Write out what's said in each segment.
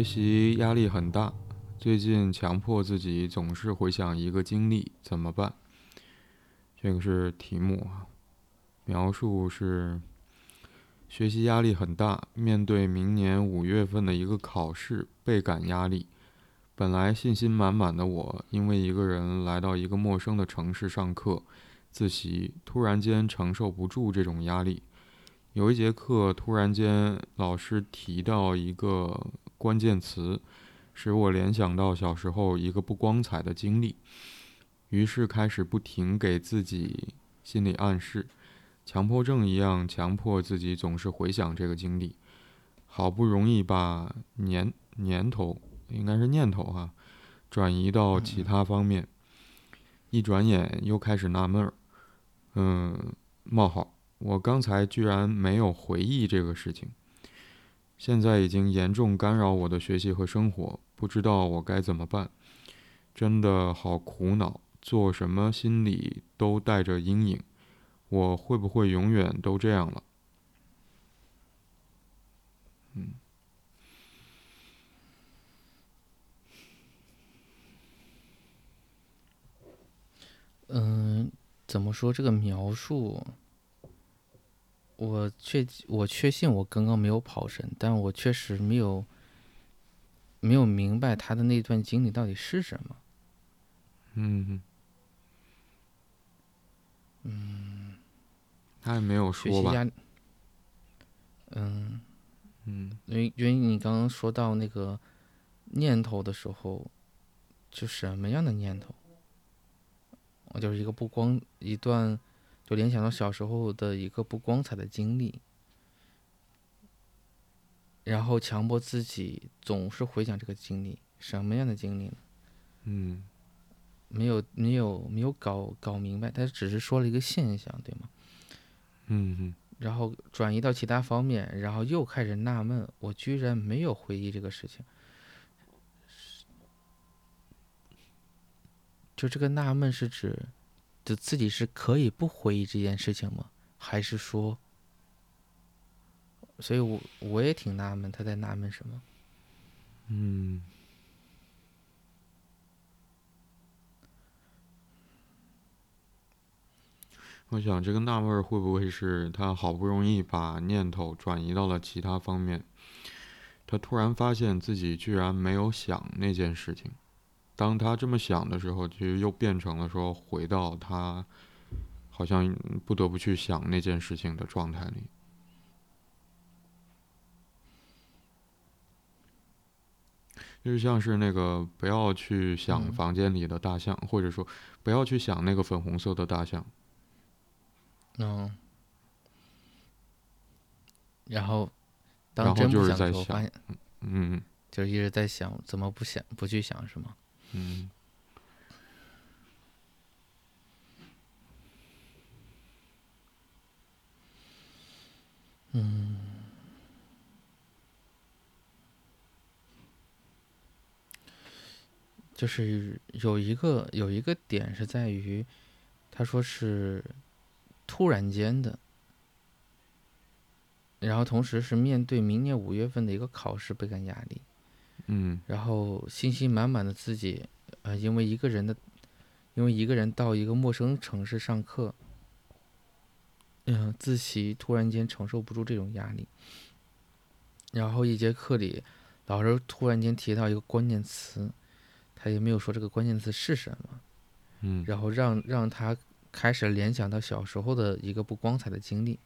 学习压力很大，最近强迫自己总是回想一个经历，怎么办？这个是题目啊，描述是学习压力很大，面对明年五月份的一个考试，倍感压力。本来信心满满的我，因为一个人来到一个陌生的城市上课自习，突然间承受不住这种压力。有一节课，突然间老师提到一个关键词，使我联想到小时候一个不光彩的经历，于是开始不停给自己心理暗示，强迫症一样强迫自己总是回想这个经历，好不容易把年年头。应该是念头哈，转移到其他方面。一转眼又开始纳闷儿，嗯，冒号，我刚才居然没有回忆这个事情，现在已经严重干扰我的学习和生活，不知道我该怎么办，真的好苦恼，做什么心里都带着阴影，我会不会永远都这样了？嗯。嗯，怎么说这个描述？我确我确信我刚刚没有跑神，但我确实没有没有明白他的那段经历到底是什么。嗯嗯，他也没有说吧？嗯嗯，因为因为你刚刚说到那个念头的时候，就什么样的念头？我就是一个不光一段，就联想到小时候的一个不光彩的经历，然后强迫自己总是回想这个经历，什么样的经历呢？嗯，没有没有没有搞搞明白，他只是说了一个现象，对吗？嗯嗯。然后转移到其他方面，然后又开始纳闷，我居然没有回忆这个事情。就这个纳闷是指，就自己是可以不回忆这件事情吗？还是说，所以我我也挺纳闷，他在纳闷什么？嗯，我想这个纳闷会不会是他好不容易把念头转移到了其他方面，他突然发现自己居然没有想那件事情。当他这么想的时候，其实又变成了说回到他好像不得不去想那件事情的状态里，就像是那个不要去想房间里的大象，或者说不要去想那个粉红色的大象。嗯，然后，然后就是在想，嗯，就一直在想怎么不想不去想是吗？嗯，嗯，就是有一个有一个点是在于，他说是突然间的，然后同时是面对明年五月份的一个考试倍感压力。嗯，然后信心满满的自己，呃，因为一个人的，因为一个人到一个陌生城市上课，嗯，自习突然间承受不住这种压力，然后一节课里，老师突然间提到一个关键词，他也没有说这个关键词是什么，嗯，然后让让他开始联想到小时候的一个不光彩的经历，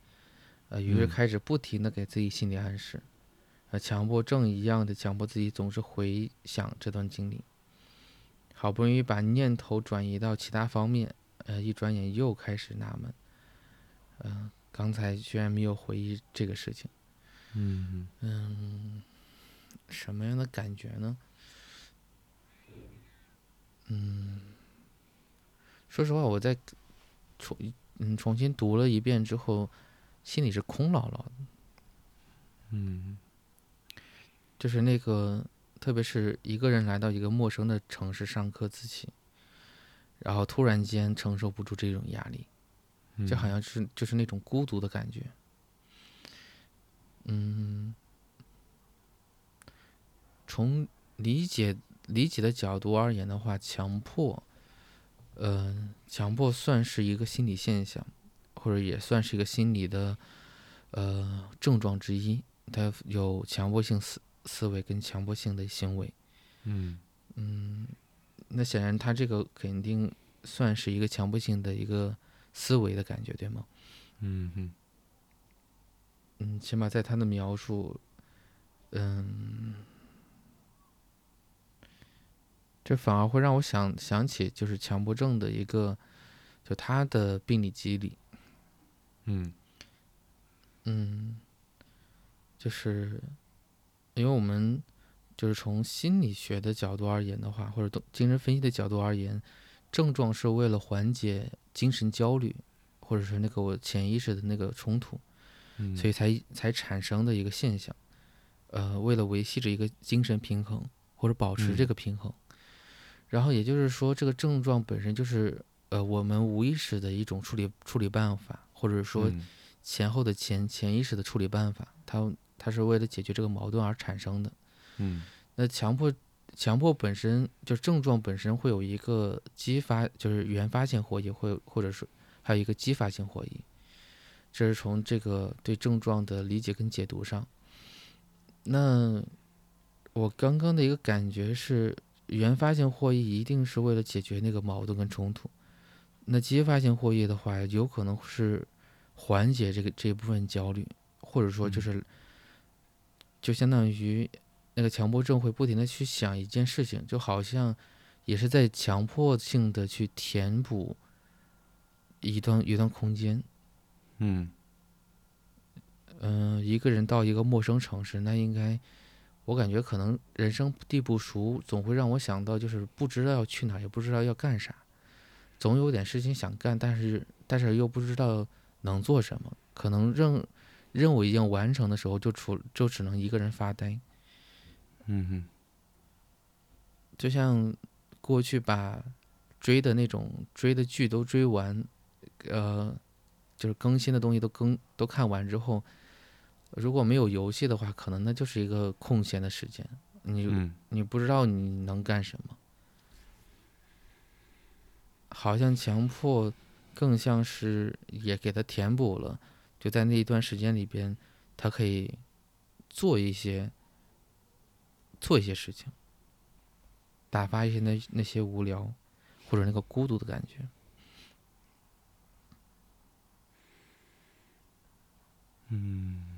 呃，于是开始不停的给自己心理暗示。强迫症一样的强迫自己总是回想这段经历，好不容易把念头转移到其他方面，呃，一转眼又开始纳闷，嗯，刚才居然没有回忆这个事情，嗯嗯，什么样的感觉呢？嗯，说实话，我在重嗯重新读了一遍之后，心里是空落落的，嗯。就是那个，特别是一个人来到一个陌生的城市上课自习，然后突然间承受不住这种压力，就好像是就是那种孤独的感觉。嗯从理解理解的角度而言的话，强迫，呃，强迫算是一个心理现象，或者也算是一个心理的呃症状之一。它有强迫性思思维跟强迫性的行为。嗯嗯，那显然他这个肯定算是一个强迫性的一个思维的感觉，对吗？嗯嗯嗯，起码在他的描述，嗯，这反而会让我想想起就是强迫症的一个，就他的病理机理，嗯嗯，就是因为我们就是从心理学的角度而言的话，或者都精神分析的角度而言，症状是为了缓解精神焦虑，或者是那个我潜意识的那个冲突。嗯，所以才才产生的一个现象，呃，为了维系着一个精神平衡或者保持这嗯个平衡，然后也就是说，这个症状本身就是呃我们无意识的一种处理处理办法，或者说嗯前后的潜潜意识的处理办法，它它是为了解决这个矛盾而产生的。嗯那强迫强迫本身就症状本身会有一个激发，就是原发性获益，会或者是还有一个激发性获益。这是从这个对症状的理解跟解读上。那我刚刚的一个感觉是，原发性获益一定是为了解决那个矛盾跟冲突。那激发性获益的话，有可能是缓解这个这一部分焦虑，或者说就是，就相当于那个强迫症会不停的去想一件事情，就好像也是在强迫性的去填补一段一段空间。嗯。嗯、一个人到一个陌生城市，那应该，我感觉可能人生地不熟，总会让我想到就是不知道要去哪儿，也不知道要干啥，总有点事情想干，但是但是又不知道能做什么，可能任任务已经完成的时候，就除就只能一个人发呆，嗯哼。就像过去把追的那种追的剧都追完，呃，就是更新的东西都更都看完之后，如果没有游戏的话，可能那就是一个空闲的时间，你、嗯。你不知道你能干什么，好像强迫更像是也给他填补了，就在那一段时间里边，他可以做一些做一些事情，打发一些那那些无聊或者那个孤独的感觉。嗯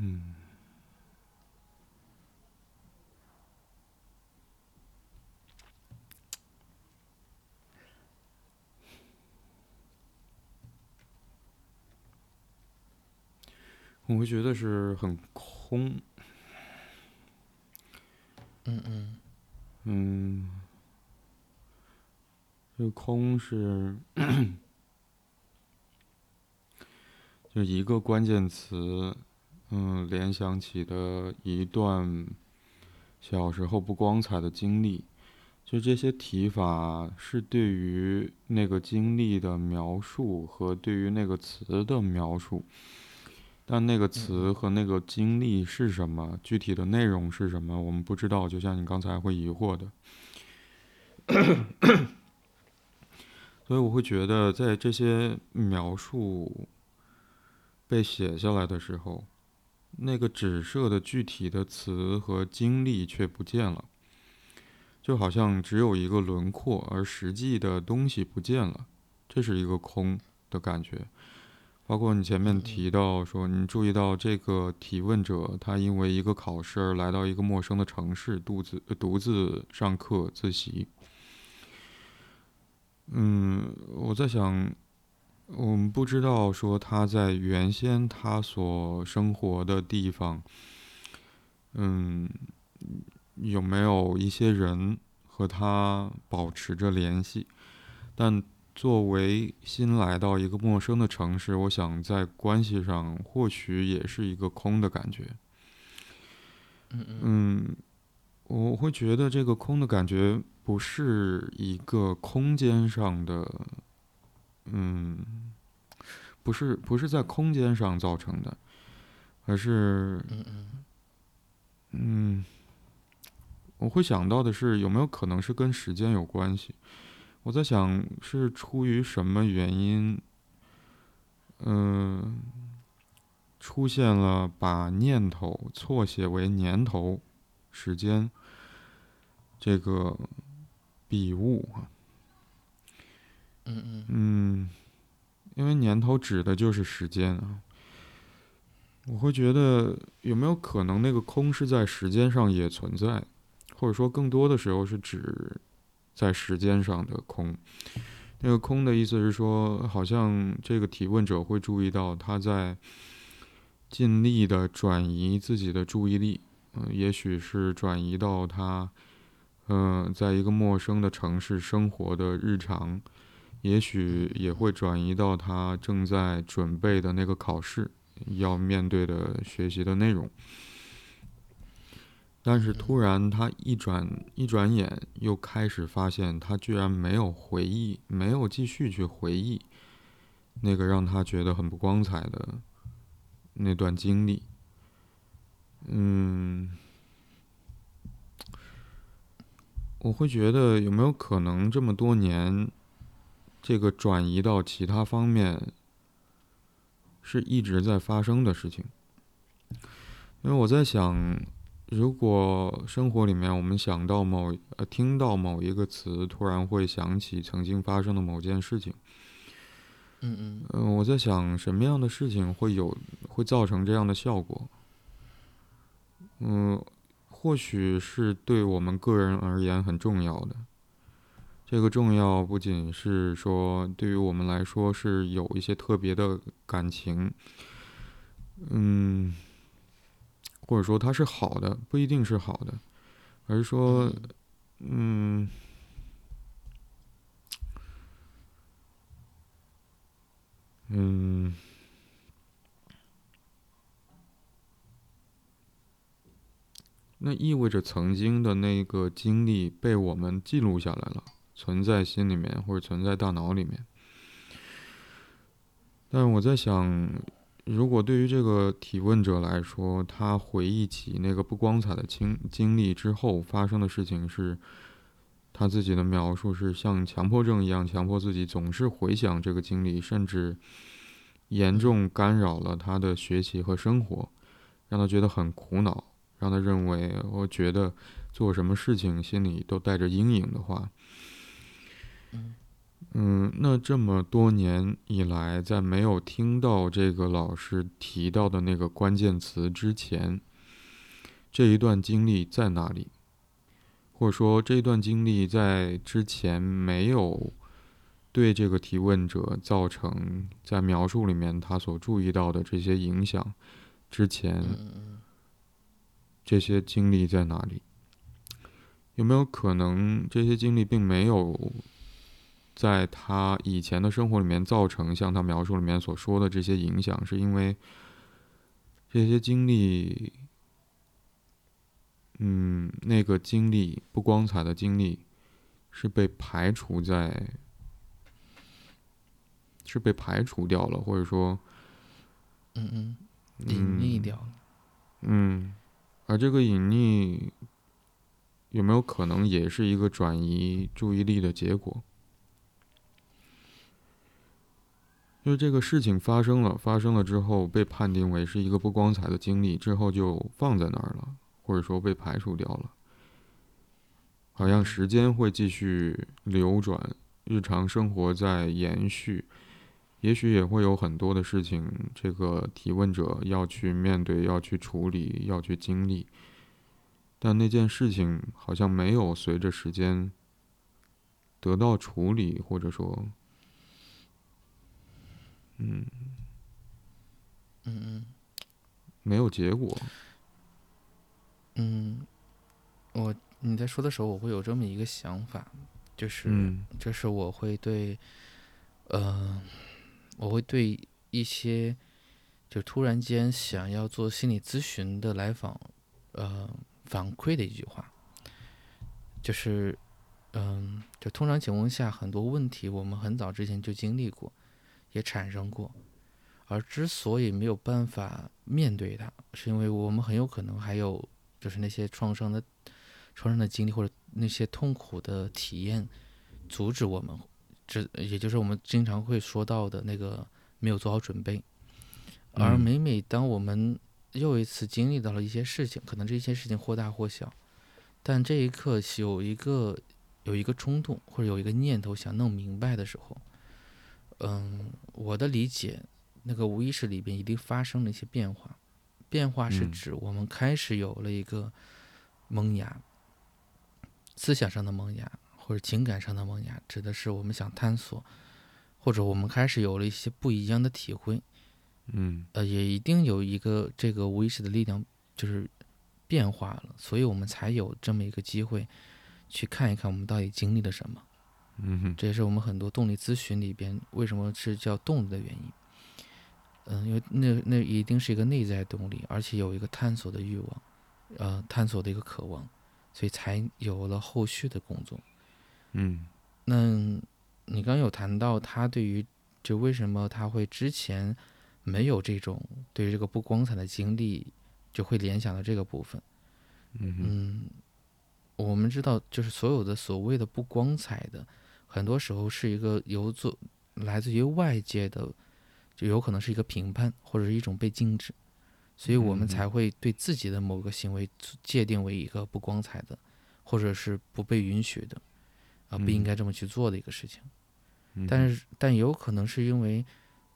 嗯。我会觉得是很空，嗯嗯。嗯，这个空是 就一个关键词，嗯，联想起的一段小时候不光彩的经历，就这些提法是对于那个经历的描述和对于那个词的描述。但那个词和那个经历是什么，具体的内容是什么，我们不知道。就像你刚才会疑惑的，所以我会觉得，在这些描述被写下来的时候，那个指涉的具体的词和经历却不见了，就好像只有一个轮廓，而实际的东西不见了，这是一个空的感觉。包括你前面提到说，你注意到这个提问者，他因为一个考试而来到一个陌生的城市，独自独自上课自习。嗯，我在想，我们不知道说他在原先他所生活的地方，嗯，有没有一些人和他保持着联系，但。作为新来到一个陌生的城市，我想在关系上或许也是一个空的感觉。嗯我会觉得这个空的感觉不是一个空间上的，嗯，不是不是在空间上造成的，而是，嗯嗯嗯，我会想到的是有没有可能是跟时间有关系？我在想是出于什么原因，嗯、出现了把念头错写为年头、时间这个笔误啊。嗯嗯嗯，因为年头指的就是时间啊。我会觉得有没有可能那个空是在时间上也存在，或者说更多的时候是指在时间上的空。那个空的意思是说，好像这个提问者会注意到他在尽力的转移自己的注意力，嗯、也许是转移到他，嗯、在一个陌生的城市生活的日常，也许也会转移到他正在准备的那个考试要面对的学习的内容。但是突然，他一转一转眼，又开始发现他居然没有回忆，没有继续去回忆那个让他觉得很不光彩的那段经历。嗯，我会觉得有没有可能这么多年，这个转移到其他方面是一直在发生的事情？因为我在想，如果生活里面我们想到某呃听到某一个词，突然会想起曾经发生的某件事情，嗯嗯嗯、我在想什么样的事情会有会造成这样的效果？嗯，或许是对我们个人而言很重要的。这个重要不仅是说对于我们来说是有一些特别的感情，嗯，或者说它是好的，不一定是好的，而是说，嗯，嗯，那意味着曾经的那个经历被我们记录下来了，存在心里面或者存在大脑里面。但是我在想，如果对于这个提问者来说，他回忆起那个不光彩的经经历之后发生的事情是，他自己的描述是像强迫症一样，强迫自己总是回想这个经历，甚至严重干扰了他的学习和生活，让他觉得很苦恼，让他认为，我觉得做什么事情心里都带着阴影的话，嗯，那这么多年以来，在没有听到这个老师提到的那个关键词之前，这一段经历在哪里？或者说，这一段经历在之前没有对这个提问者造成在描述里面他所注意到的这些影响之前，这些经历在哪里？有没有可能这些经历并没有在他以前的生活里面造成像他描述里面所说的这些影响，是因为这些经历，嗯，那个经历不光彩的经历是被排除在，是被排除掉了，或者说，嗯嗯，隐匿掉了。嗯，而这个隐匿有没有可能也是一个转移注意力的结果？就是这个事情发生了，发生了之后被判定为是一个不光彩的经历，之后就放在那儿了，或者说被排除掉了。好像时间会继续流转，日常生活在延续，也许也会有很多的事情，这个提问者要去面对、要去处理、要去经历，但那件事情好像没有随着时间得到处理，或者说，嗯，嗯嗯没有结果。嗯，我你在说的时候，我会有这么一个想法，就是，嗯这是我会对，呃，我会对一些就突然间想要做心理咨询的来访，呃，反馈的一句话。就是，嗯，就通常情况下，很多问题我们很早之前就经历过，也产生过，而之所以没有办法面对它，是因为我们很有可能还有就是那些创伤的创伤的经历或者那些痛苦的体验，阻止我们，这也就是我们经常会说到的那个没有做好准备。而嗯每每当我们又一次经历到了一些事情，可能这些事情或大或小，但这一刻有一个有一个冲动或者有一个念头想弄明白的时候，嗯，我的理解，那个无意识里边一定发生了一些变化。变化是嗯指我们开始有了一个萌芽，思想上的萌芽或者情感上的萌芽，指的是我们想探索，或者我们开始有了一些不一样的体会。嗯呃，也一定有一个这个无意识的力量，就是变化了，所以我们才有这么一个机会，去看一看我们到底经历了什么。嗯哼这也是我们很多动力咨询里边为什么是叫动力的原因。嗯，因为那那一定是一个内在动力，而且有一个探索的欲望，呃，探索的一个渴望，所以才有了后续的工作。嗯那你刚刚有谈到他对于就为什么他会之前没有这种对于这个不光彩的经历，就会联想到这个部分。嗯嗯，我们知道，就是所有的所谓的不光彩的，很多时候是一个由做来自于外界的，就有可能是一个评判或者是一种被禁止，所以我们嗯才会对自己的某个行为界定为一个不光彩的，或者是不被允许的，啊、不应嗯。该这么去做的一个事情。嗯。但是，但有可能是因为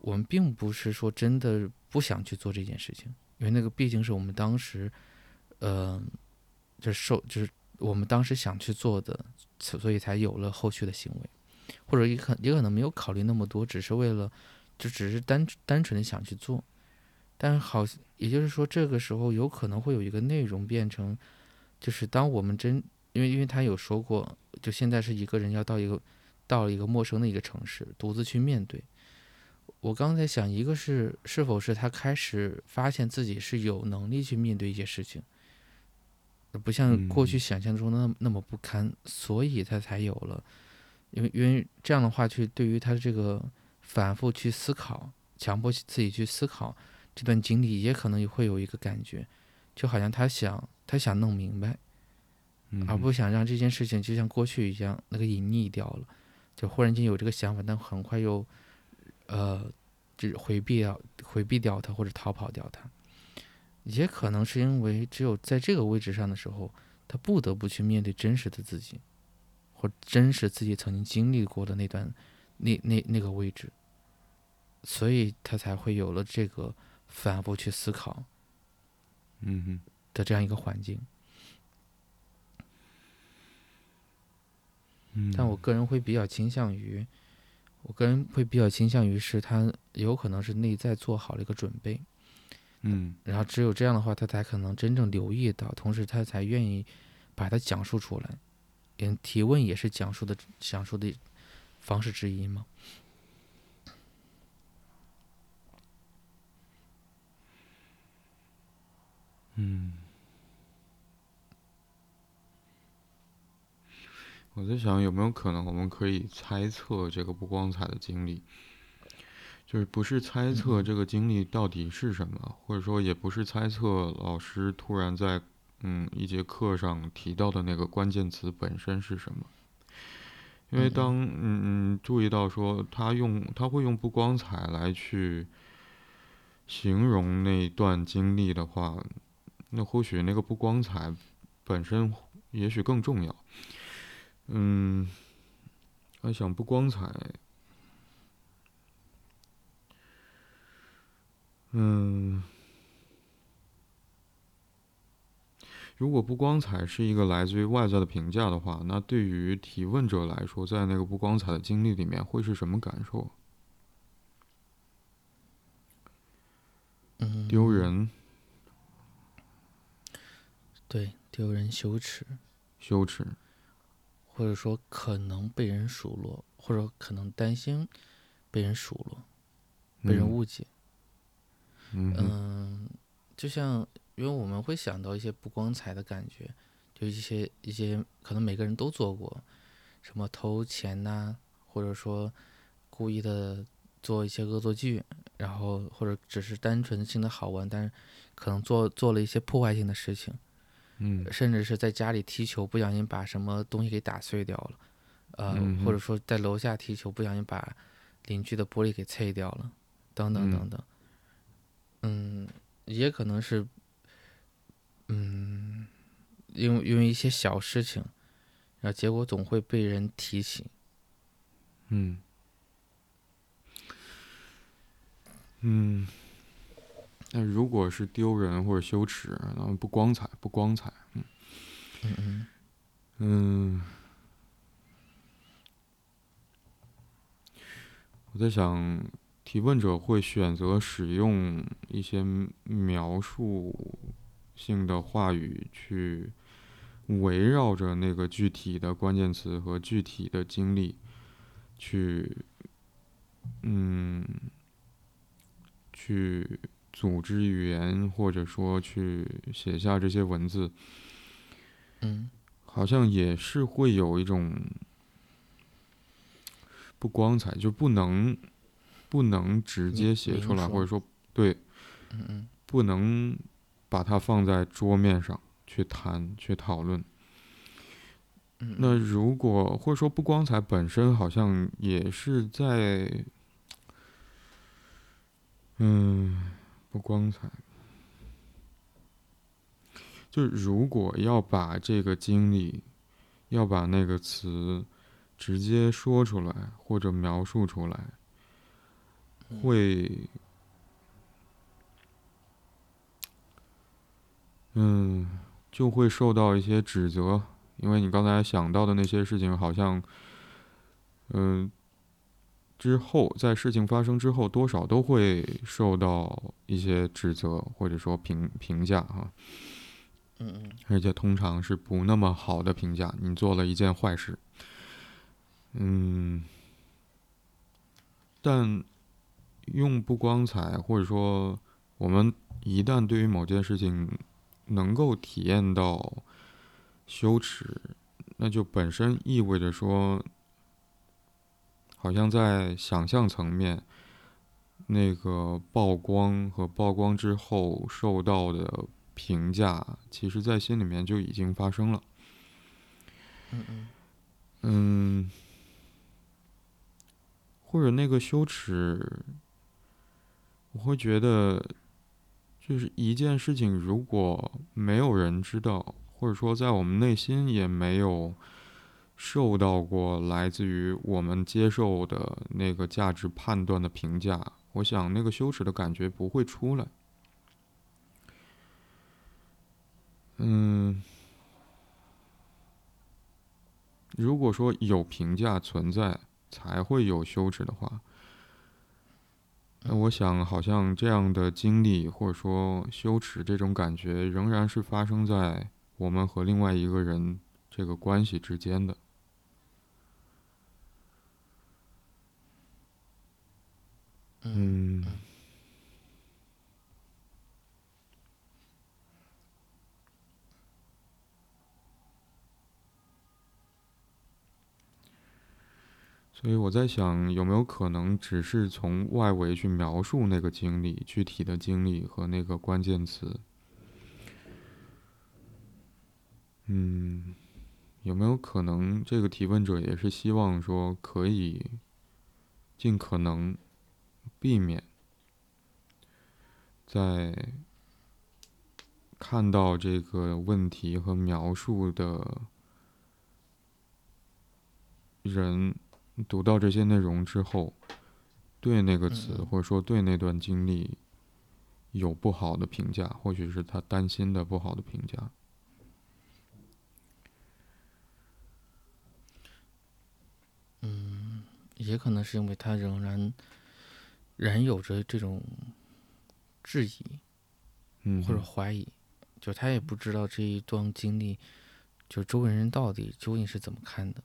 我们并不是说真的不想去做这件事情，因为那个毕竟是我们当时，呃，就是受就是我们当时想去做的，所以才有了后续的行为，或者也可也可能没有考虑那么多，只是为了就只是单单纯的想去做，但好，也就是说这个时候有可能会有一个内容变成，就是当我们真因为因为他有说过，就现在是一个人要到一个。到了一个陌生的一个城市，独自去面对。我刚才想，一个是是否是他开始发现自己是有能力去面对一些事情，不像过去嗯想象中的那么那么不堪，所以他才有了。因为因为这样的话，去对于他这个反复去思考，强迫自己去思考这段经历，也可能也会有一个感觉，就好像他想他想弄明白，嗯而不想让这件事情就像过去一样那个隐匿掉了。就忽然间有这个想法，但很快又，呃，就是回避掉、回避掉它或者逃跑掉它，也可能是因为只有在这个位置上的时候，他不得不去面对真实的自己，或真实自己曾经经历过的那段、那那那个位置，所以他才会有了这个反复去思考嗯哼。的这样一个环境。嗯。但我。个人会比较倾向于，我个人会比较倾向于是他有可能是内在做好了一个准备，嗯然后只有这样的话，他才可能真正留意到，同时他才愿意把它讲述出来。嗯提问也是讲述的讲述的方式之一嘛。嗯，我在想有没有可能我们可以猜测这个不光彩的经历，就是不是猜测这个经历到底是什么，或者说也不是猜测老师突然在嗯一节课上提到的那个关键词本身是什么。因为当嗯嗯注意到说他用他会用不光彩来去形容那段经历的话，那或许那个不光彩本身也许更重要。嗯，我想不光彩，嗯，如果不光彩是一个来自于外在的评价的话，那对于提问者来说，在那个不光彩的经历里面会是什么感受？嗯，丢人、对，丢人、羞耻，羞耻。或者说可能被人数落，或者可能担心被人数落、被人嗯误解。嗯哼。嗯，就像因为我们会想到一些不光彩的感觉，就一些一些可能每个人都做过，什么偷钱呐、或者说故意的做一些恶作剧，然后或者只是单纯性的好玩，但是可能做做了一些破坏性的事情，嗯。甚至是在家里踢球不小心把什么东西给打碎掉了，呃，嗯或者说在楼下踢球不小心把邻居的玻璃给碎掉了，等等嗯。等等。嗯，也可能是，嗯，因为因为一些小事情，然后结果总会被人提起。嗯嗯。那如果是丢人或者羞耻，那不光彩，不光彩。嗯嗯嗯，我在想，提问者会选择使用一些描述性的话语去围绕着那个具体的关键词和具体的经历去，嗯，去组织语言，或者说去写下这些文字。嗯好像也是会有一种不光彩，就不能不能直接写出来，或者说对，嗯嗯不能把它放在桌面上去谈去讨论。嗯，那如果或者说不光彩本身好像也是在，嗯，不光彩。就是如果要把这个经历，要把那个词直接说出来或者描述出来，会，嗯，就会受到一些指责，因为你刚才想到的那些事情，好像，嗯、之后在事情发生之后，多少都会受到一些指责或者说评评价哈。嗯嗯而且通常是不那么好的评价。你做了一件坏事，嗯，但用不光彩，或者说我们一旦对于某件事情能够体验到羞耻，那就本身意味着说，好像在想象层面。那个曝光和曝光之后受到的评价，其实在心里面就已经发生了。嗯嗯嗯，或者那个羞耻，我会觉得，就是一件事情，如果没有人知道，或者说在我们内心也没有受到过来自于我们接受的那个价值判断的评价，我想那个羞耻的感觉不会出来。嗯，如果说有评价存在，才会有羞耻的话，那我想好像这样的经历或者说羞耻这种感觉，仍然是发生在我们和另外一个人这个关系之间的。嗯。所以我在想，有没有可能只是从外围去描述那个经历、具体的经历和那个关键词？嗯，有没有可能这个提问者也是希望说可以尽可能避免在看到这个问题和描述的人读到这些内容之后，对那个词或者说对那段经历有不好的评价，或许是他担心的不好的评价。嗯也可能是因为他仍然仍有着这种质疑嗯或者怀疑，就他也不知道这一段经历，就周围人到底究竟是怎么看的。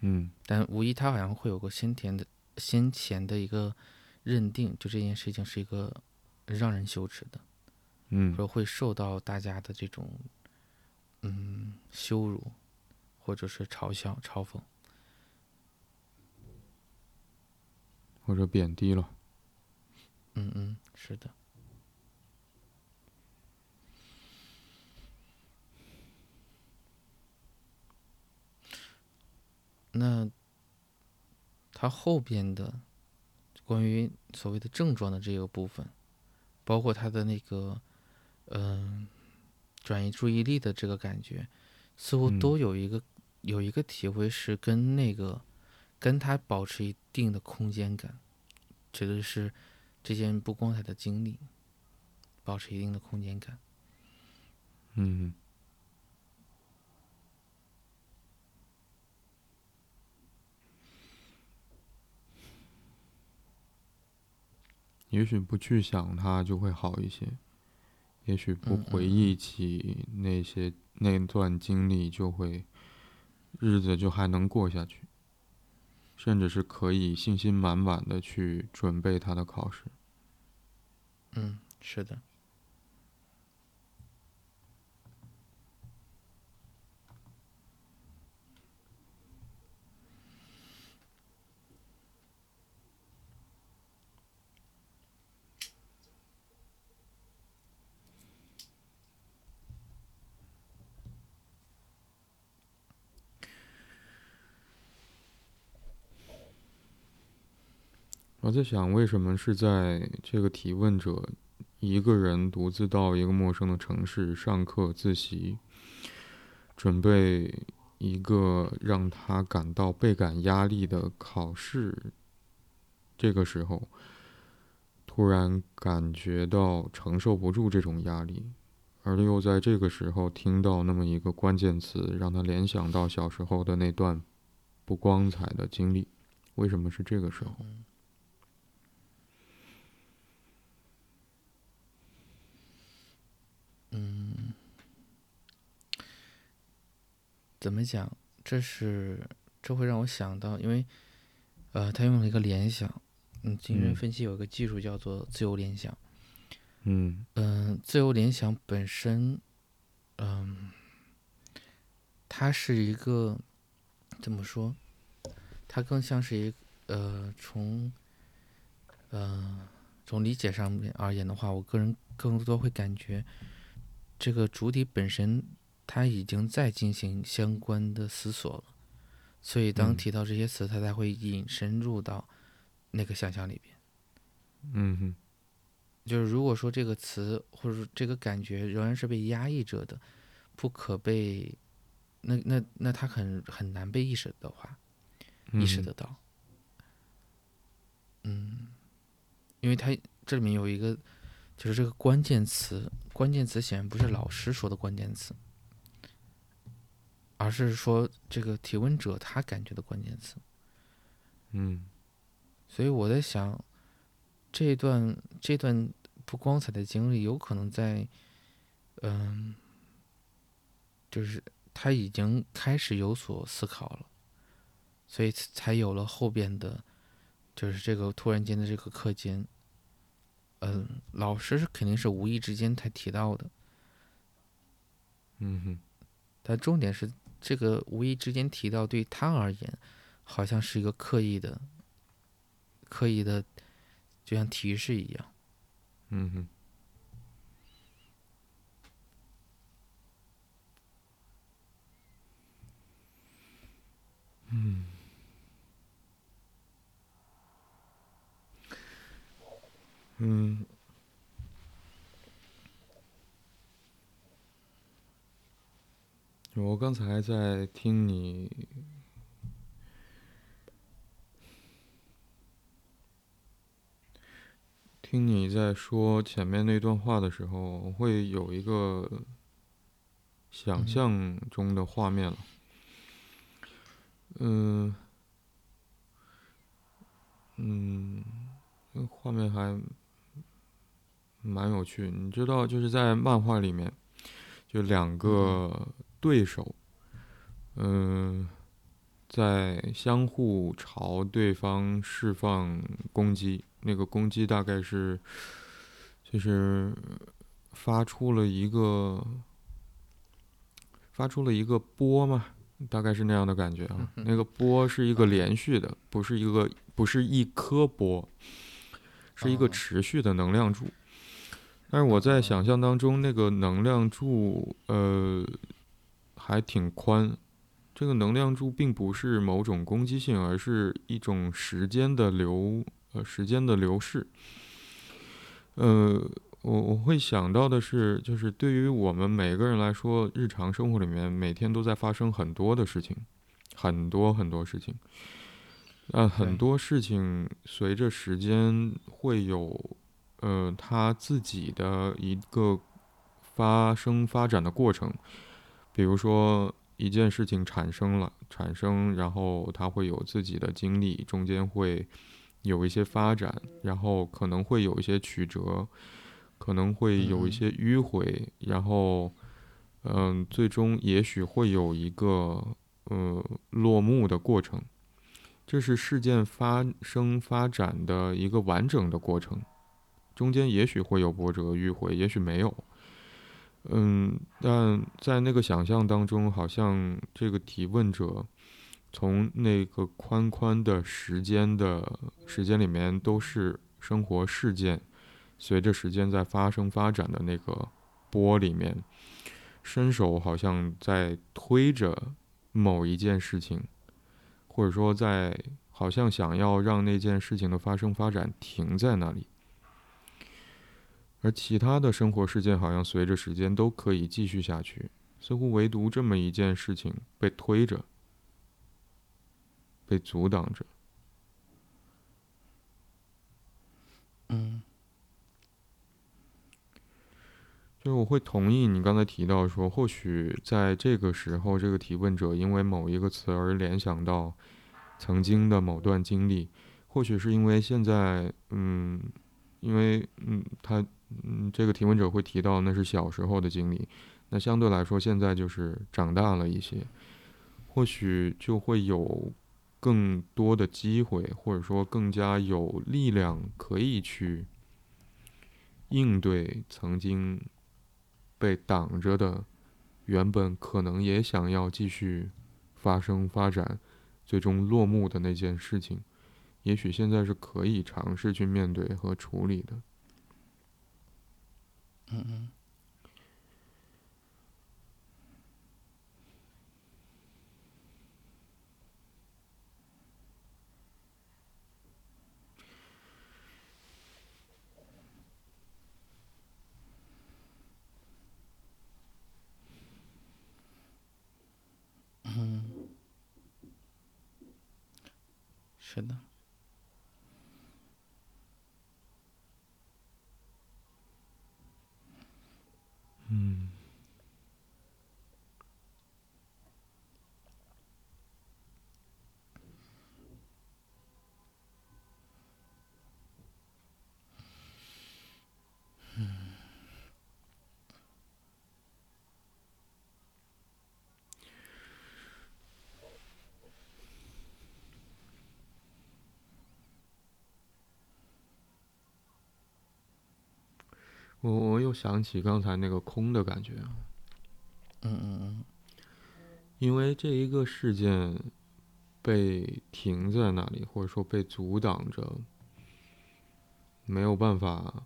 嗯但无疑他好像会有个先前的先前的一个认定，就这件事情是一个让人羞耻的，嗯或者会受到大家的这种嗯羞辱，或者是嘲笑、嘲讽，或者贬低了。嗯嗯，是的。那他后边的关于所谓的症状的这个部分，包括他的那个嗯转移注意力的这个感觉，似乎都有一个有一个体会是跟那个跟他保持一定的空间感，指的是这件不光彩的经历，保持一定的空间感。嗯。也许不去想它就会好一些，也许不回忆起那些那段经历就会日子就还能过下去，甚至是可以信心满满的去准备他的考试。嗯，是的。我在想，为什么是在这个提问者一个人独自到一个陌生的城市上课自习，准备一个让他感到倍感压力的考试？这个时候，突然感觉到承受不住这种压力，而又在这个时候听到那么一个关键词，让他联想到小时候的那段不光彩的经历。为什么是这个时候？怎么讲？这是这会让我想到，因为，呃，他用了一个联想。嗯，精神分析有一个技术叫做自由联想。嗯嗯，自由联想本身，嗯，它是一个怎么说？它更像是一呃，从呃从理解上面而言的话，我个人更多会感觉。这个主体本身，他已经在进行相关的思索了，所以当提到这些词，他才会引申入到那个想象里边。嗯哼，就是如果说这个词或者说这个感觉仍然是被压抑着的，不可被，那那那他很很难被意识的话，意识得到。嗯，因为他这里面有一个。就是这个关键词，关键词显然不是老师说的关键词，而是说这个提问者他感觉的关键词。嗯，所以我在想，这段这段不光彩的经历，有可能在，嗯，就是他已经开始有所思考了，所以才有了后边的，就是这个突然间的这个课间。嗯，老师是肯定是无意之间才提到的，嗯哼，但重点是这个无意之间提到对他而言，好像是一个刻意的、刻意的，就像提示一样，嗯哼，嗯。嗯，我刚才在听你听你在说前面那段话的时候，我会有一个想象中的画面了。嗯，嗯，画面还。蛮有趣，你知道，就是在漫画里面，就两个对手，嗯，在相互朝对方释放攻击，那个攻击大概是，就是发出了一个发出了一个波嘛，大概是那样的感觉啊。那个波是一个连续的，不是一个不是一颗波，是一个持续的能量柱。但是我在想象当中，那个能量柱呃还挺宽。这个能量柱并不是某种攻击性，而是一种时间的流呃时间的流逝。呃，我我会想到的是，就是对于我们每个人来说，日常生活里面每天都在发生很多的事情，很多很多事情。呃，很多事情随着时间会有呃它自己的一个发生发展的过程，比如说。一件事情产生了，产生，然后它会有自己的经历，中间会有一些发展，然后可能会有一些曲折，可能会有一些迂回，然后，嗯，最终也许会有一个呃落幕的过程。这是事件发生发展的一个完整的过程，中间也许会有波折迂回，也许没有。嗯，但在那个想象当中，好像这个提问者从那个宽宽的时间的时间里面，都是生活事件，随着时间在发生发展的那个波里面，伸手好像在推着某一件事情，或者说在好像想要让那件事情的发生发展停在那里。而其他的生活事件好像随着时间都可以继续下去，似乎唯独这么一件事情被推着、被阻挡着。嗯，就是我会同意你刚才提到说，或许在这个时候，这个提问者因为某一个词而联想到曾经的某段经历，或许是因为现在，嗯，因为嗯，他。嗯，这个提问者会提到那是小时候的经历，那相对来说现在就是长大了一些，或许就会有更多的机会，或者说更加有力量可以去应对曾经被挡着的，原本可能也想要继续发生发展，最终落幕的那件事情，也许现在是可以尝试去面对和处理的。嗯嗯。嗯，是的。嗯，我我又想起刚才那个空的感觉啊，嗯嗯嗯，因为这一个事件被停在那里，或者说被阻挡着，没有办法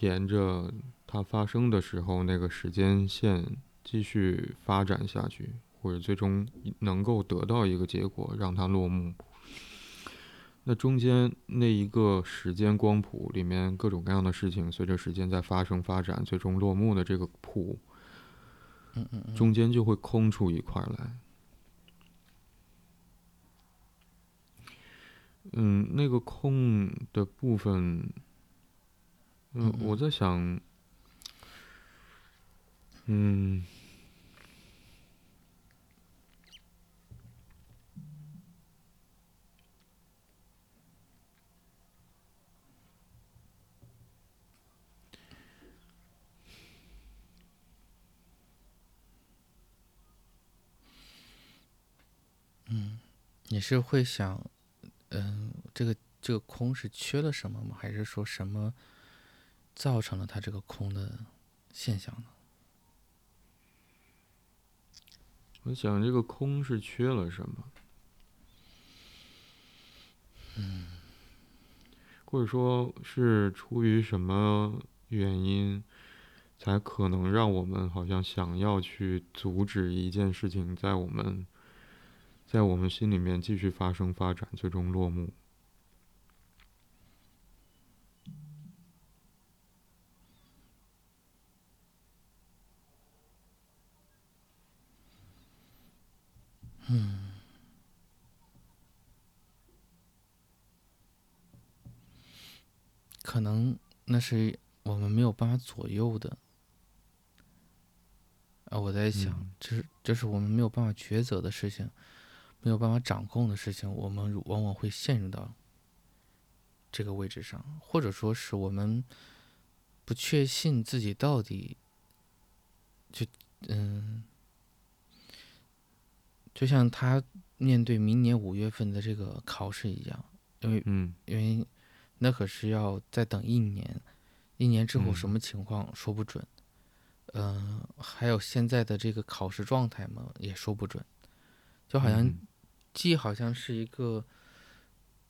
沿着它发生的时候那个时间线继续发展下去，或者最终能够得到一个结果让它落幕。那中间那一个时间光谱里面各种各样的事情，随着时间在发生发展，最终落幕的这个谱，嗯嗯，中间就会空出一块来。嗯，那个空的部分，嗯，我在想，嗯。嗯，你是会想，嗯，这个这个空是缺了什么吗？还是说什么造成了它这个空的现象呢？我想这个空是缺了什么？嗯，或者说是出于什么原因，才可能让我们好像想要去阻止一件事情在我们，在我们心里面继续发生、发展，最终落幕？嗯，可能那是我们没有办法左右的。啊，我在想，嗯这是这是我们没有办法抉择的事情，没有办法掌控的事情，我们往往会陷入到这个位置上，或者说是我们不确信自己到底就嗯，就像他面对明年五月份的这个考试一样，因为嗯因为那可是要再等一年，一年之后嗯什么情况说不准。嗯、还有现在的这个考试状态嘛，也说不准。就好像嗯既好像是一个，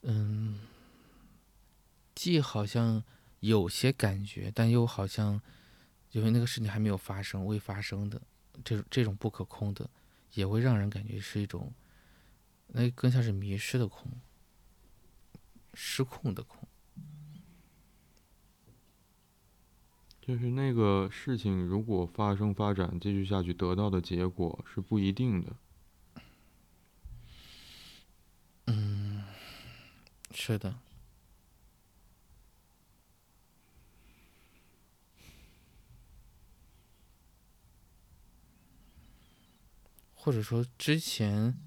嗯，既好像有些感觉，但又好像因为那个事情还没有发生，未发生的这种这种不可控的，也会让人感觉是一种，那更像是迷失的空，失控的空。就是那个事情，如果发生、发展、继续下去，得到的结果是不一定的。是的，或者说之前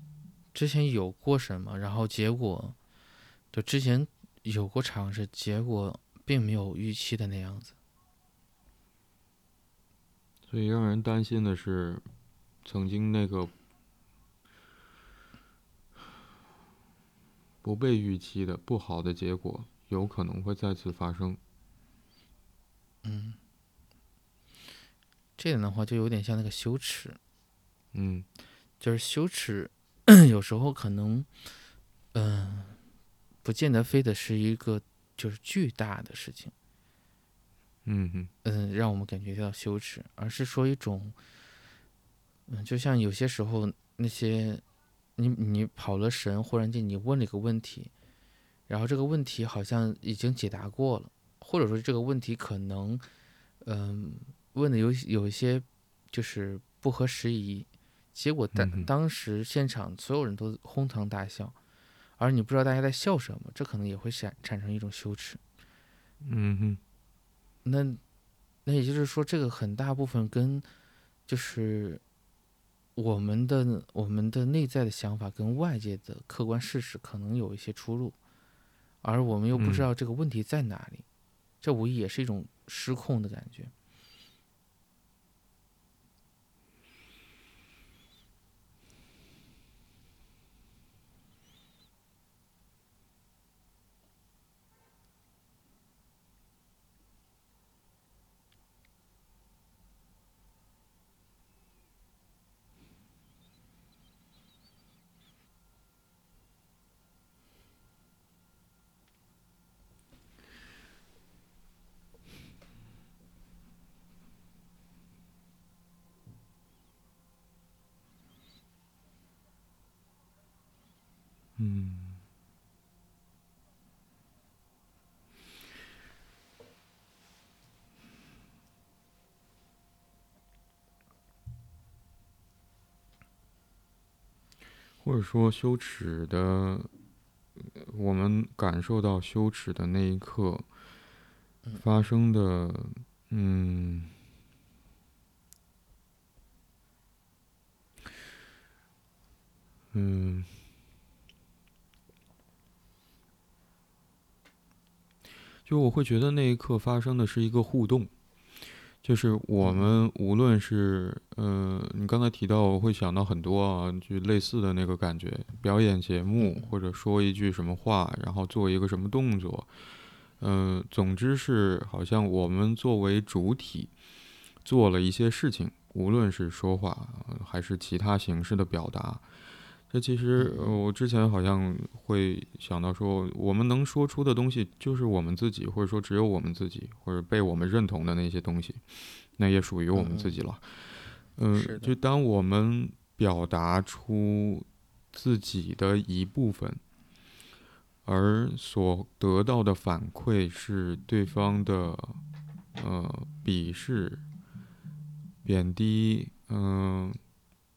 之前有过什么，然后结果就之前有过尝试，结果并没有预期的那样子。所以让人担心的是，曾经那个不被预期的不好的结果，有可能会再次发生。嗯这点的话，就有点像那个羞耻，嗯就是羞耻，有时候可能，嗯、不见得非得是一个就是巨大的事情。嗯哼嗯，让我们感觉到羞耻，而是说一种，嗯，就像有些时候那些，你你跑了神，忽然间你问了一个问题，然后这个问题好像已经解答过了，或者说这个问题可能，嗯，问的有有一些就是不合时宜，结果当、当时现场所有人都哄堂大笑，而你不知道大家在笑什么，这可能也会产产生一种羞耻。嗯哼那那也就是说，这个很大部分跟就是我们的我们的内在的想法跟外界的客观事实可能有一些出入，而我们又不知嗯道这个问题在哪里，这无疑也是一种失控的感觉。嗯。或者说羞耻的，呃我们感受到羞耻的那一刻嗯。发生的，嗯，嗯，就我会觉得那一刻发生的是一个互动，就是我们无论是呃，你刚才提到，我会想到很多啊，就类似的那个感觉，表演节目或者说一句什么话，然后做一个什么动作，嗯、总之是好像我们作为主体做了一些事情，无论是说话还是其他形式的表达。这其实我之前好像会想到说，我们能说出的东西就是我们自己，或者说只有我们自己，或者被我们认同的那些东西，那也属于我们自己了。嗯，就当我们表达出自己的一部分，而所得到的反馈是对方的呃鄙视、贬低，嗯，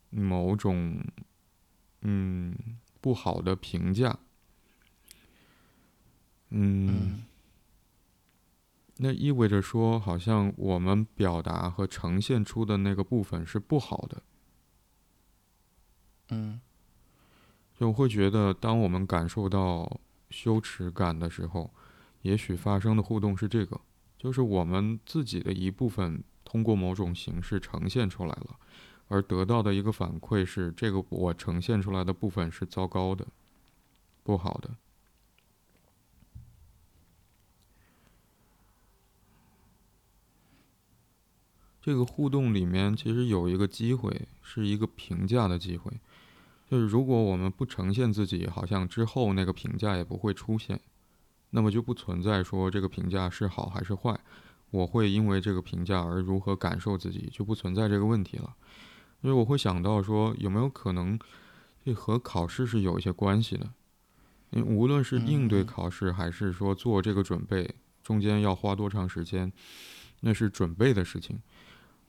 某种。嗯，不好的评价。嗯，那意味着说，好像我们表达和呈现出的那个部分是不好的。嗯，就会觉得，当我们感受到羞耻感的时候，也许发生的互动是这个，就是我们自己的一部分通过某种形式呈现出来了。而得到的一个反馈是，这个我呈现出来的部分是糟糕的、不好的。这个互动里面其实有一个机会，是一个评价的机会，就是如果我们不呈现自己，好像之后那个评价也不会出现，那么就不存在说这个评价是好还是坏，我会因为这个评价而如何感受自己，就不存在这个问题了。因为我会想到说，有没有可能，这和考试是有一些关系的？因为无论是应对考试，还是说做这个准备，中间要花多长时间，那是准备的事情。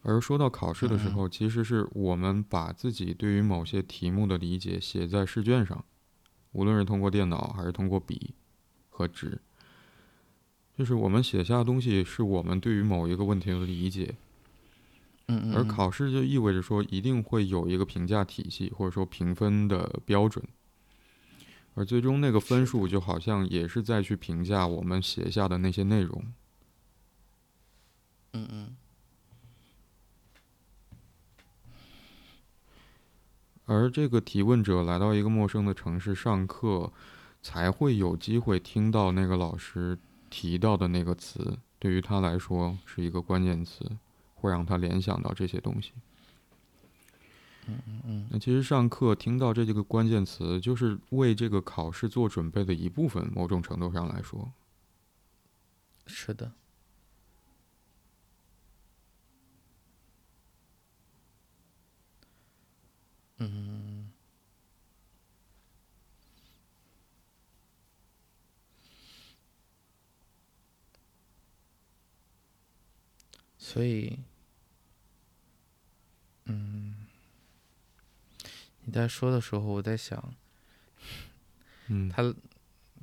而说到考试的时候，其实是我们把自己对于某些题目的理解写在试卷上，无论是通过电脑还是通过笔和纸，就是我们写下的东西，是我们对于某一个问题的理解。而考试就意味着说，一定会有一个评价体系，或者说评分的标准，而最终那个分数就好像也是在去评价我们写下的那些内容。嗯嗯。而这个提问者来到一个陌生的城市上课，才会有机会听到那个老师提到的那个词，对于他来说是一个关键词。会让他联想到这些东西。嗯嗯嗯。那其实上课听到这几个关键词，就是为这个考试做准备的一部分。某种程度上来说，是的。嗯。所以。你在说的时候，我在想，嗯，他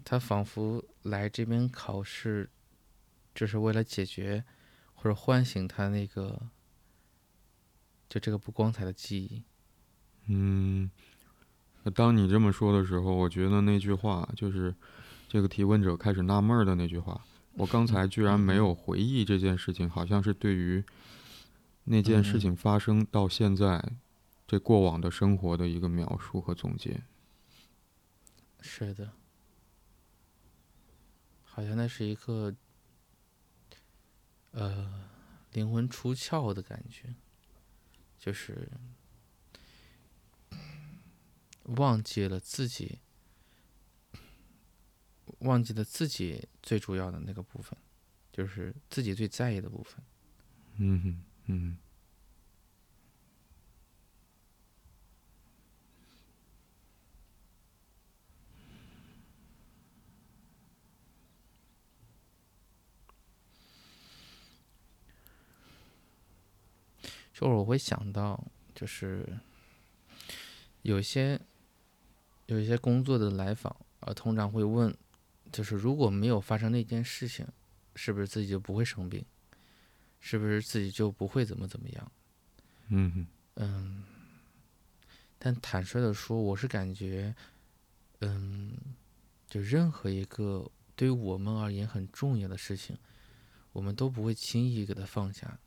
他仿佛来这边考试，就是为了解决或者唤醒他那个，就这个不光彩的记忆。嗯，当你这么说的时候，我觉得那句话就是这个提问者开始纳闷的那句话。我刚才居然没有回忆这件事情，好像是对于。那件事情发生到现在，这过往的生活的一个描述和总结。是的，好像那是一个，呃，灵魂出窍的感觉，就是忘记了自己，忘记了自己最主要的那个部分，就是自己最在意的部分。嗯哼。嗯，就是我会想到，就是有些有一些工作的来访，呃，通常会问，就是如果没有发生那件事情，是不是自己就不会生病？是不是自己就不会怎么怎么样？嗯嗯，但坦率的说，我是感觉，嗯，就任何一个对于我们而言很重要的事情，我们都不会轻易给它放下。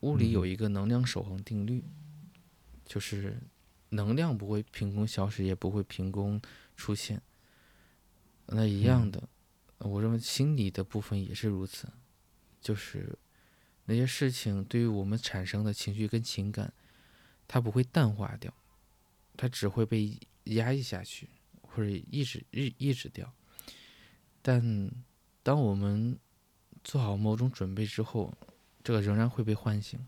物理有一个能量守恒定律，就是能量不会凭空消失，也不会凭空出现。那一样的，我认为心理的部分也是如此。就是那些事情对于我们产生的情绪跟情感，它不会淡化掉，它只会被压抑下去，或者抑制抑抑制掉。但当我们做好某种准备之后，这个仍然会被唤醒。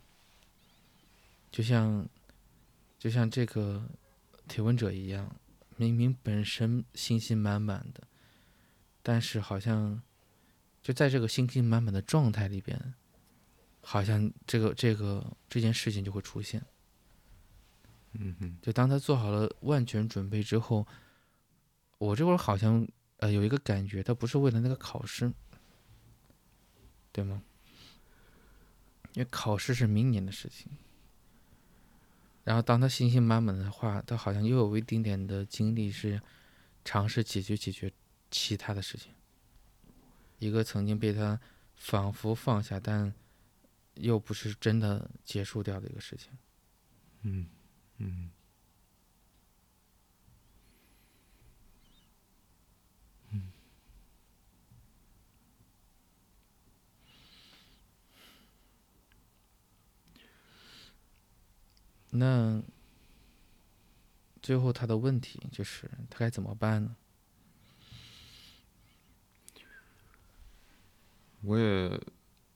就像就像这个提问者一样，明明本身信心满满的，但是好像就在这个信心满满的状态里边，好像这个这个这件事情就会出现。嗯哼，就当他做好了万全准备之后，我这会儿好像呃有一个感觉，他不是为了那个考试，对吗？因为考试是明年的事情。然后当他信心满满的话，他好像又有一丁点的精力是尝试解决解决其他的事情。一个曾经被他仿佛放下，但又不是真的结束掉的一个事情。嗯嗯那最后他的问题就是他该怎么办呢？我也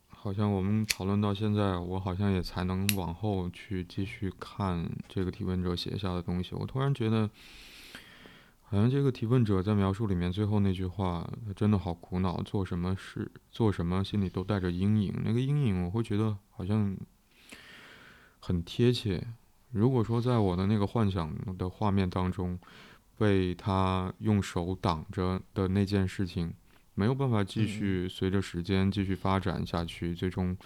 好像我们讨论到现在，我好像也才能往后去继续看这个提问者写下的东西。我突然觉得，好像这个提问者在描述里面最后那句话，他真的好苦恼，做什么事做什么心里都带着阴影。那个阴影，我会觉得好像很贴切。如果说在我的那个幻想的画面当中，被他用手挡着的那件事情，没有办法继续随着时间继续发展下去，最终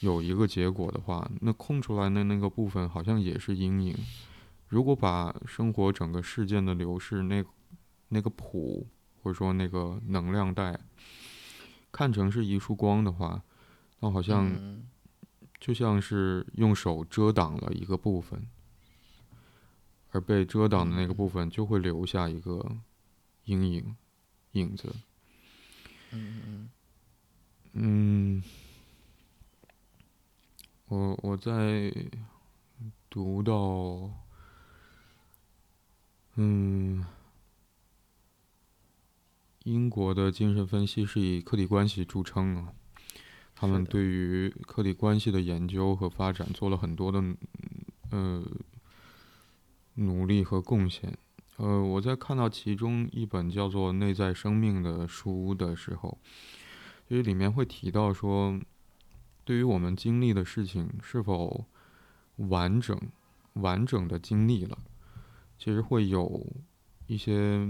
有一个结果的话，那空出来的那个部分好像也是阴影。如果把生活整个事件的流逝那那个谱，或者说那个能量带，看成是一束光的话，那好像就像是用手遮挡了一个部分。而被遮挡的那个部分就会留下一个阴影影子。嗯嗯嗯，我我在读到，嗯，英国的精神分析是以客体关系著称啊，他们对于客体关系的研究和发展做了很多的，呃。努力和贡献，呃，我在看到其中一本叫做《内在生命》的书的时候，其实里面会提到说，对于我们经历的事情是否完整、完整的经历了，其实会有一些，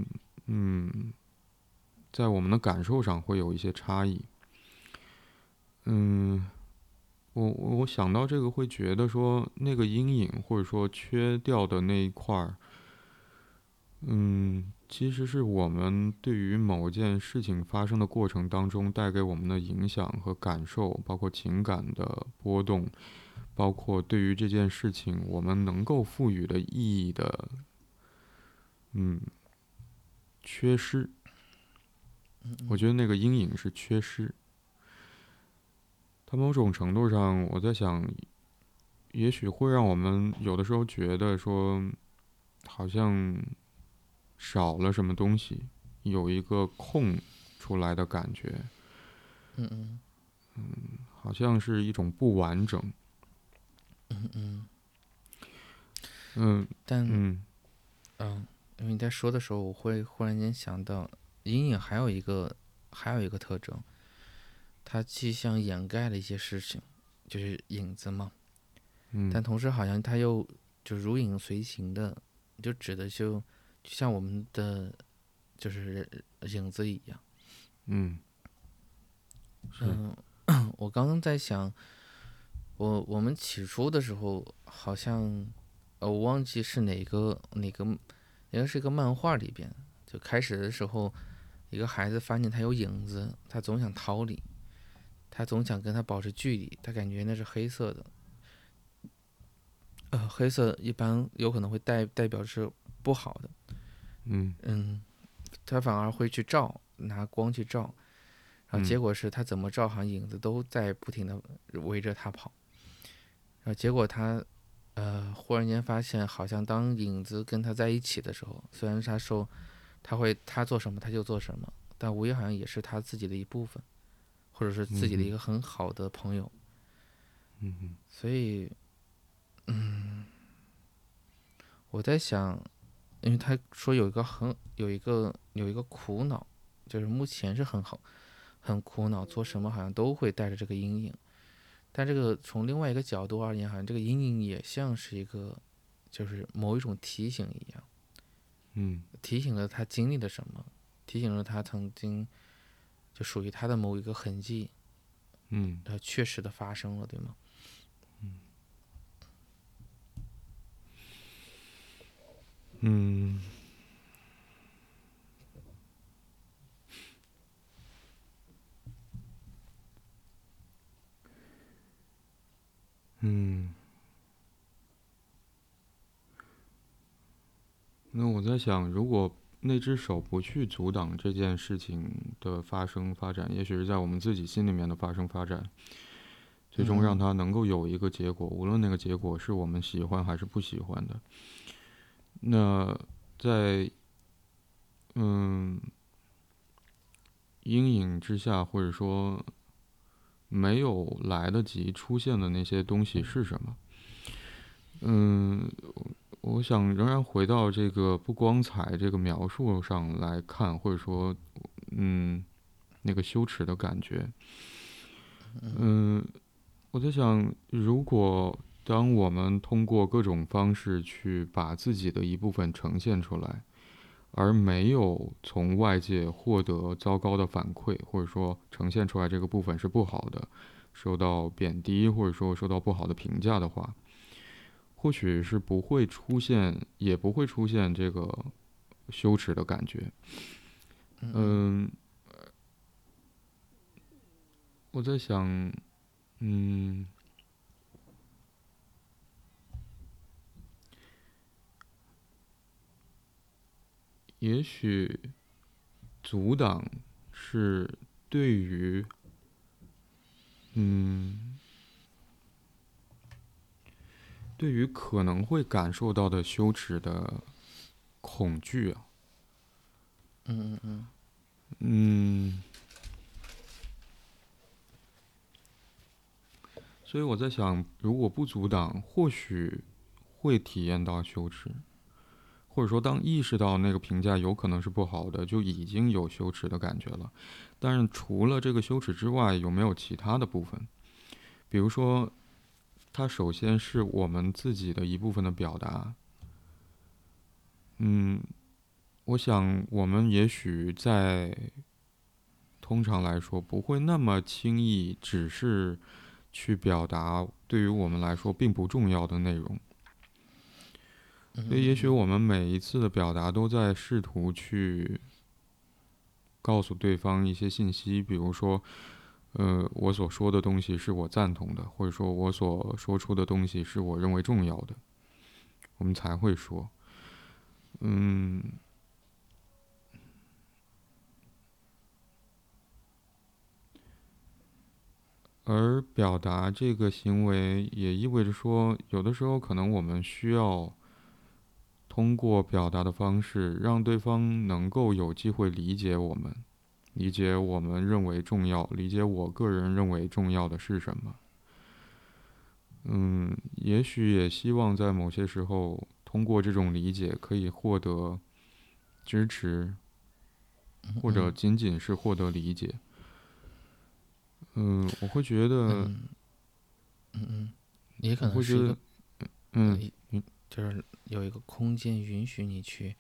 嗯，在我们的感受上会有一些差异，嗯。我我想到这个会觉得说那个阴影或者说缺掉的那一块儿，嗯，其实是我们对于某件事情发生的过程当中带给我们的影响和感受，包括情感的波动，包括对于这件事情我们能够赋予的意义的，嗯，缺失。我觉得那个阴影是缺失。它某种程度上，我在想，也许会让我们有的时候觉得说，好像少了什么东西，有一个空出来的感觉。嗯嗯。嗯，好像是一种不完整。嗯嗯。嗯。但嗯。嗯，因为你在说的时候，我会忽然间想到，阴影还有一个，还有一个特征。它既像掩盖了一些事情，就是影子嘛，嗯，但同时好像它又就如影随形的，就指的就就像我们的就是影子一样，嗯，嗯，我刚刚在想，我我们起初的时候好像呃我忘记是哪个哪个应该是一个漫画里边，就开始的时候，一个孩子发现他有影子，他总想逃离。他总想跟他保持距离，他感觉那是黑色的，呃，黑色一般有可能会代代表是不好的，嗯。嗯，他反而会去照，拿光去照，然后结果是他怎么照，好像影子都在不停的围着他跑。然后结果他，呃，忽然间发现，好像当影子跟他在一起的时候，虽然他说他会他做什么他就做什么，但无疑好像也是他自己的一部分，或者是自己的一个很好的朋友。嗯所以，嗯，我在想，因为他说有一个很有一个有一个苦恼，就是目前是很好，很苦恼，做什么好像都会带着这个阴影。但这个从另外一个角度而言，好像这个阴影也像是一个，就是某一种提醒一样，嗯提醒了他经历了什么，提醒了他曾经就属于他的某一个痕迹，嗯它确实的发生了，对吗？嗯。嗯，那我在想，如果那只手不去阻挡这件事情的发生发展，也许是在我们自己心里面的发生发展，最终让嗯它能够有一个结果，无论那个结果是我们喜欢还是不喜欢的。那在嗯阴影之下，或者说没有来得及出现的那些东西是什么？嗯，我想仍然回到这个不光彩这个描述上来看，或者说，嗯，那个羞耻的感觉。嗯，我在想，如果当我们通过各种方式去把自己的一部分呈现出来，而没有从外界获得糟糕的反馈，或者说呈现出来这个部分是不好的，受到贬低或者说受到不好的评价的话，或许是不会出现，也不会出现这个羞耻的感觉。嗯，我在想，嗯。也许阻挡是对于，嗯，对于可能会感受到的羞耻的恐惧啊。嗯嗯嗯嗯，所以我在想，如果不阻挡，或许会体验到羞耻。或者说，当意识到那个评价有可能是不好的，就已经有羞耻的感觉了。但是除了这个羞耻之外，有没有其他的部分？比如说，它首先是我们自己的一部分的表达。嗯，我想我们也许在通常来说不会那么轻易，只是去表达对于我们来说并不重要的内容。所以，也许我们每一次的表达都在试图去告诉对方一些信息，比如说，呃，我所说的东西是我赞同的，或者说我所说出的东西是我认为重要的，我们才会说。嗯，而表达这个行为也意味着说，有的时候可能我们需要。通过表达的方式，让对方能够有机会理解我们，理解我们认为重要，理解我个人认为重要的是什么。嗯，也许也希望在某些时候，通过这种理解可以获得支持，或者仅仅是获得理解。嗯，我会觉得，嗯嗯，也可能是一个，嗯呃就是有一个空间允许你去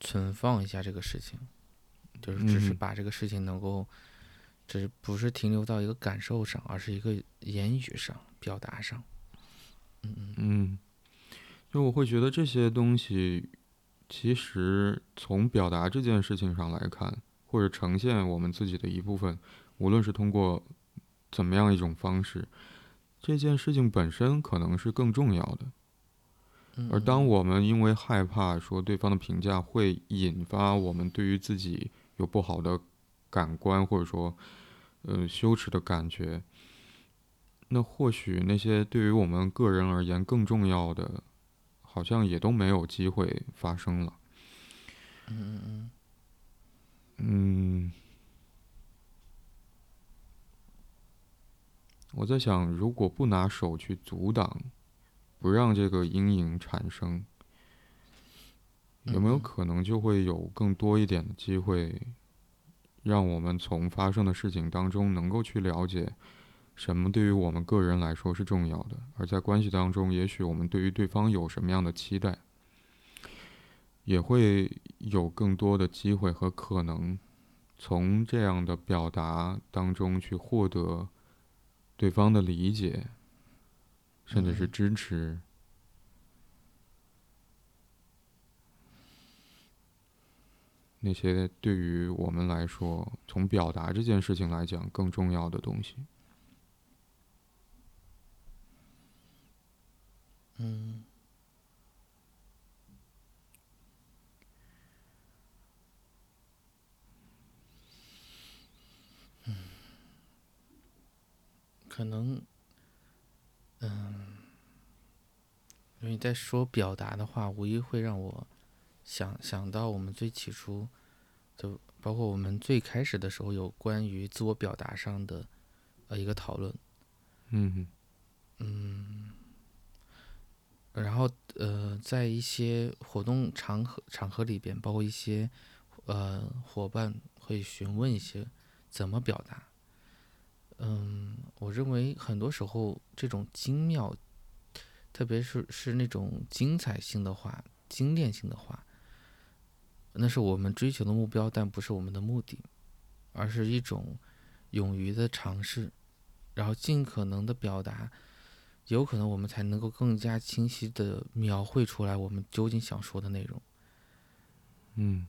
存放一下这个事情，就是只是嗯把这个事情能够，只是不是停留到一个感受上，而是一个言语上表达上。嗯嗯嗯，就我会觉得这些东西，其实从表达这件事情上来看，或者呈现我们自己的一部分，无论是通过怎么样一种方式，这件事情本身可能是更重要的。嗯，而当我们因为害怕说对方的评价会引发我们对于自己有不好的感官或者说呃羞耻的感觉，那或许那些对于我们个人而言更重要的，好像也都没有机会发生了。嗯嗯嗯。嗯，我在想，如果不拿手去阻挡，不让这个阴影产生，有没有可能就会有更多一点的机会，让我们从发生的事情当中能够去了解，什么对于我们个人来说是重要的，而在关系当中，也许我们对于对方有什么样的期待。也会有更多的机会和可能，从这样的表达当中去获得对方的理解，甚至是支持。那些对于我们来说，从表达这件事情来讲更重要的东西。嗯。可能，嗯，因为在说表达的话，无疑会让我想想到我们最起初，就包括我们最开始的时候有关于自我表达上的呃一个讨论。嗯嗯。然后呃，在一些活动场合场合里边，包括一些呃伙伴会询问一些怎么表达。嗯，我认为很多时候这种精妙，特别是是那种精彩性的话、精炼性的话，那是我们追求的目标，但不是我们的目的，而是一种勇于的尝试，然后尽可能的表达，有可能我们才能够更加清晰的描绘出来我们究竟想说的内容。嗯，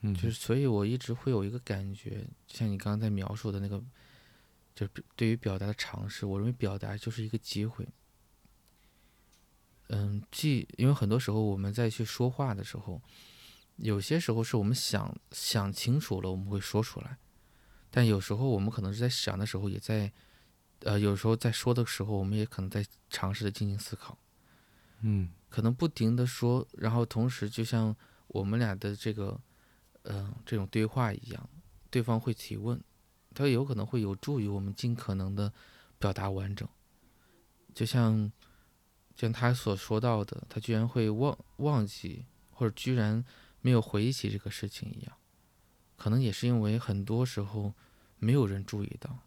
嗯，就是所以我一直会有一个感觉，像你刚刚在描述的那个。就对于表达的尝试，我认为表达就是一个机会。嗯，既因为很多时候我们在去说话的时候，有些时候是我们想想清楚了，我们会说出来；但有时候我们可能是在想的时候，也在呃，有时候在说的时候，我们也可能在尝试的进行思考。嗯，可能不停的说，然后同时就像我们俩的这个嗯这种对话一样，对方会提问。他有可能会有助于我们尽可能的表达完整，就像像他所说到的，他居然会忘忘记或者居然没有回忆起这个事情一样，可能也是因为很多时候没有人注意到，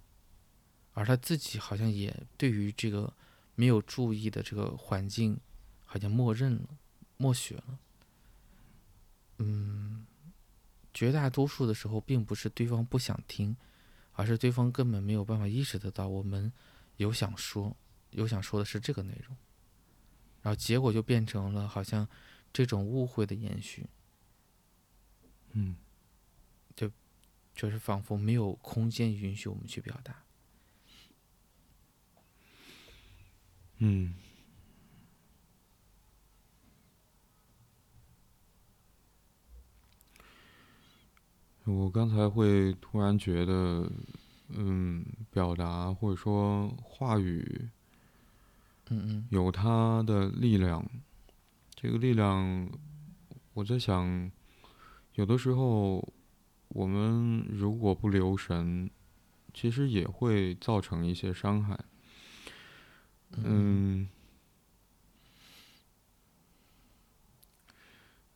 而他自己好像也对于这个没有注意的这个环境，好像默认了、默许了。嗯，绝大多数的时候，并不是对方不想听。而是对方根本没有办法意识得到我们有想说，有想说的是这个内容，然后结果就变成了好像这种误会的延续，嗯，就就是仿佛没有空间允许我们去表达，嗯。我刚才会突然觉得，嗯，表达或者说话语，嗯嗯，有它的力量。这个力量，我在想，有的时候我们如果不留神，其实也会造成一些伤害。嗯，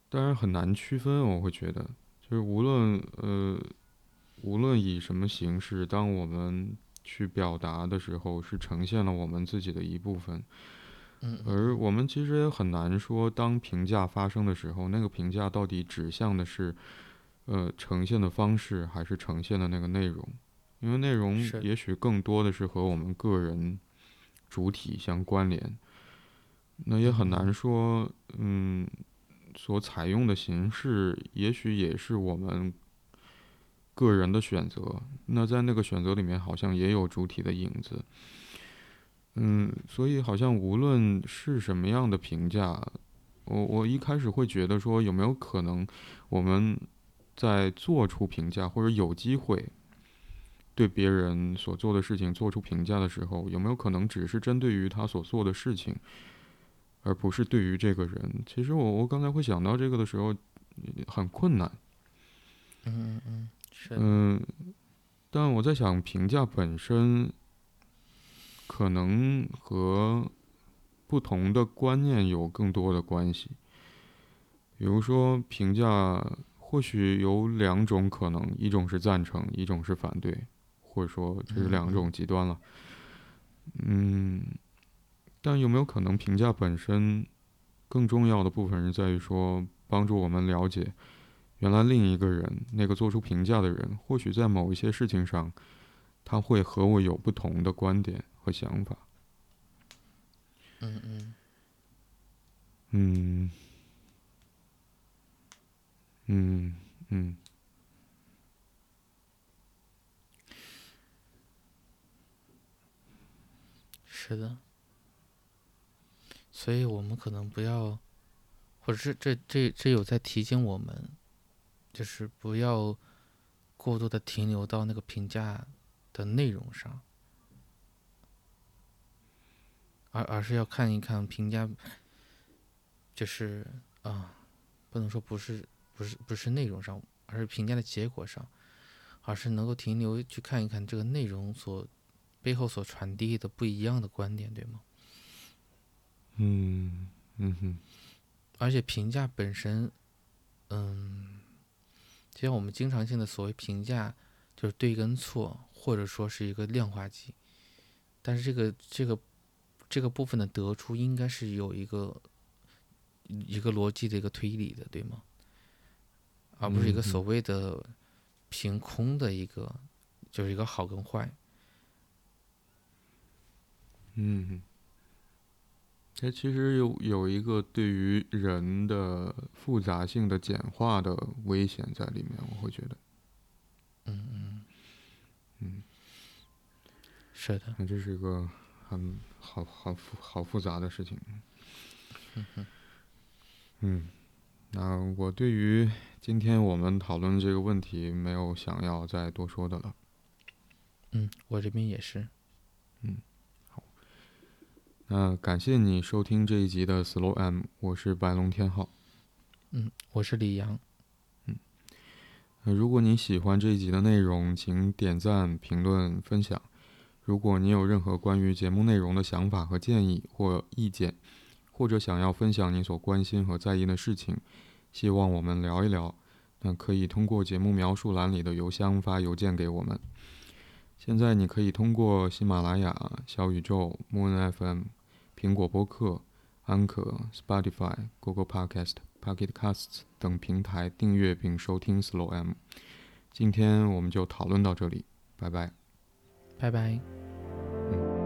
当然很难区分，我会觉得。就是无论呃，无论以什么形式，当我们去表达的时候，是呈现了我们自己的一部分。嗯。而我们其实也很难说，当评价发生的时候，那个评价到底指向的是，呃，呈现的方式，还是呈现的那个内容？因为内容也许更多的是和我们个人主体相关联。那也很难说，嗯。所采用的形式，也许也是我们个人的选择。那在那个选择里面，好像也有主体的影子。嗯，所以好像无论是什么样的评价，我我一开始会觉得说，有没有可能我们在做出评价或者有机会对别人所做的事情做出评价的时候，有没有可能只是针对于他所做的事情，而不是对于这个人？其实我我刚才会想到这个的时候，很困难。嗯嗯嗯，是。嗯，但我在想，评价本身可能和不同的观念有更多的关系。比如说，评价或许有两种可能，一种是赞成，一种是反对，或者说这是两种极端了。嗯，但有没有可能，评价本身更重要的部分是在于说，帮助我们了解原来另一个人，那个做出评价的人，或许在某一些事情上，他会和我有不同的观点和想法。嗯嗯。嗯。嗯嗯，是的，所以我们可能不要，或者是这这这有在提醒我们，就是不要过多的停留到那个评价的内容上，而而是要看一看评价，就是啊，不能说不是。不是不是内容上，而是评价的结果上，而是能够停留去看一看这个内容所背后所传递的不一样的观点，对吗？嗯嗯哼。而且评价本身，嗯，就像我们经常性的所谓评价，就是对跟错，或者说是一个量化级。但是这个这个这个部分的得出，应该是有一个一个逻辑的一个推理的，对吗？而不是一个所谓的凭空的一个，就是一个好跟坏。嗯，它其实有有一个对于人的复杂性的简化的危险在里面，我会觉得。嗯嗯嗯，是的。那这是一个很好好复好复杂的事情。嗯。那我对于今天我们讨论这个问题没有想要再多说的了。嗯，我这边也是。嗯，好。那感谢你收听这一集的 Slow M，我是白龙天浩。嗯，我是李阳。嗯，如果你喜欢这一集的内容，请点赞、评论、分享。如果你有任何关于节目内容的想法和建议或意见，或者想要分享你所关心和在意的事情，希望我们聊一聊，那可以通过节目描述栏里的邮箱发邮件给我们。现在你可以通过喜马拉雅、小宇宙、Moon FM、苹果播客、安可、Spotify、Google Podcast、Pocket Casts 等平台订阅并收听 Slow M。今天我们就讨论到这里，拜拜。拜拜。嗯。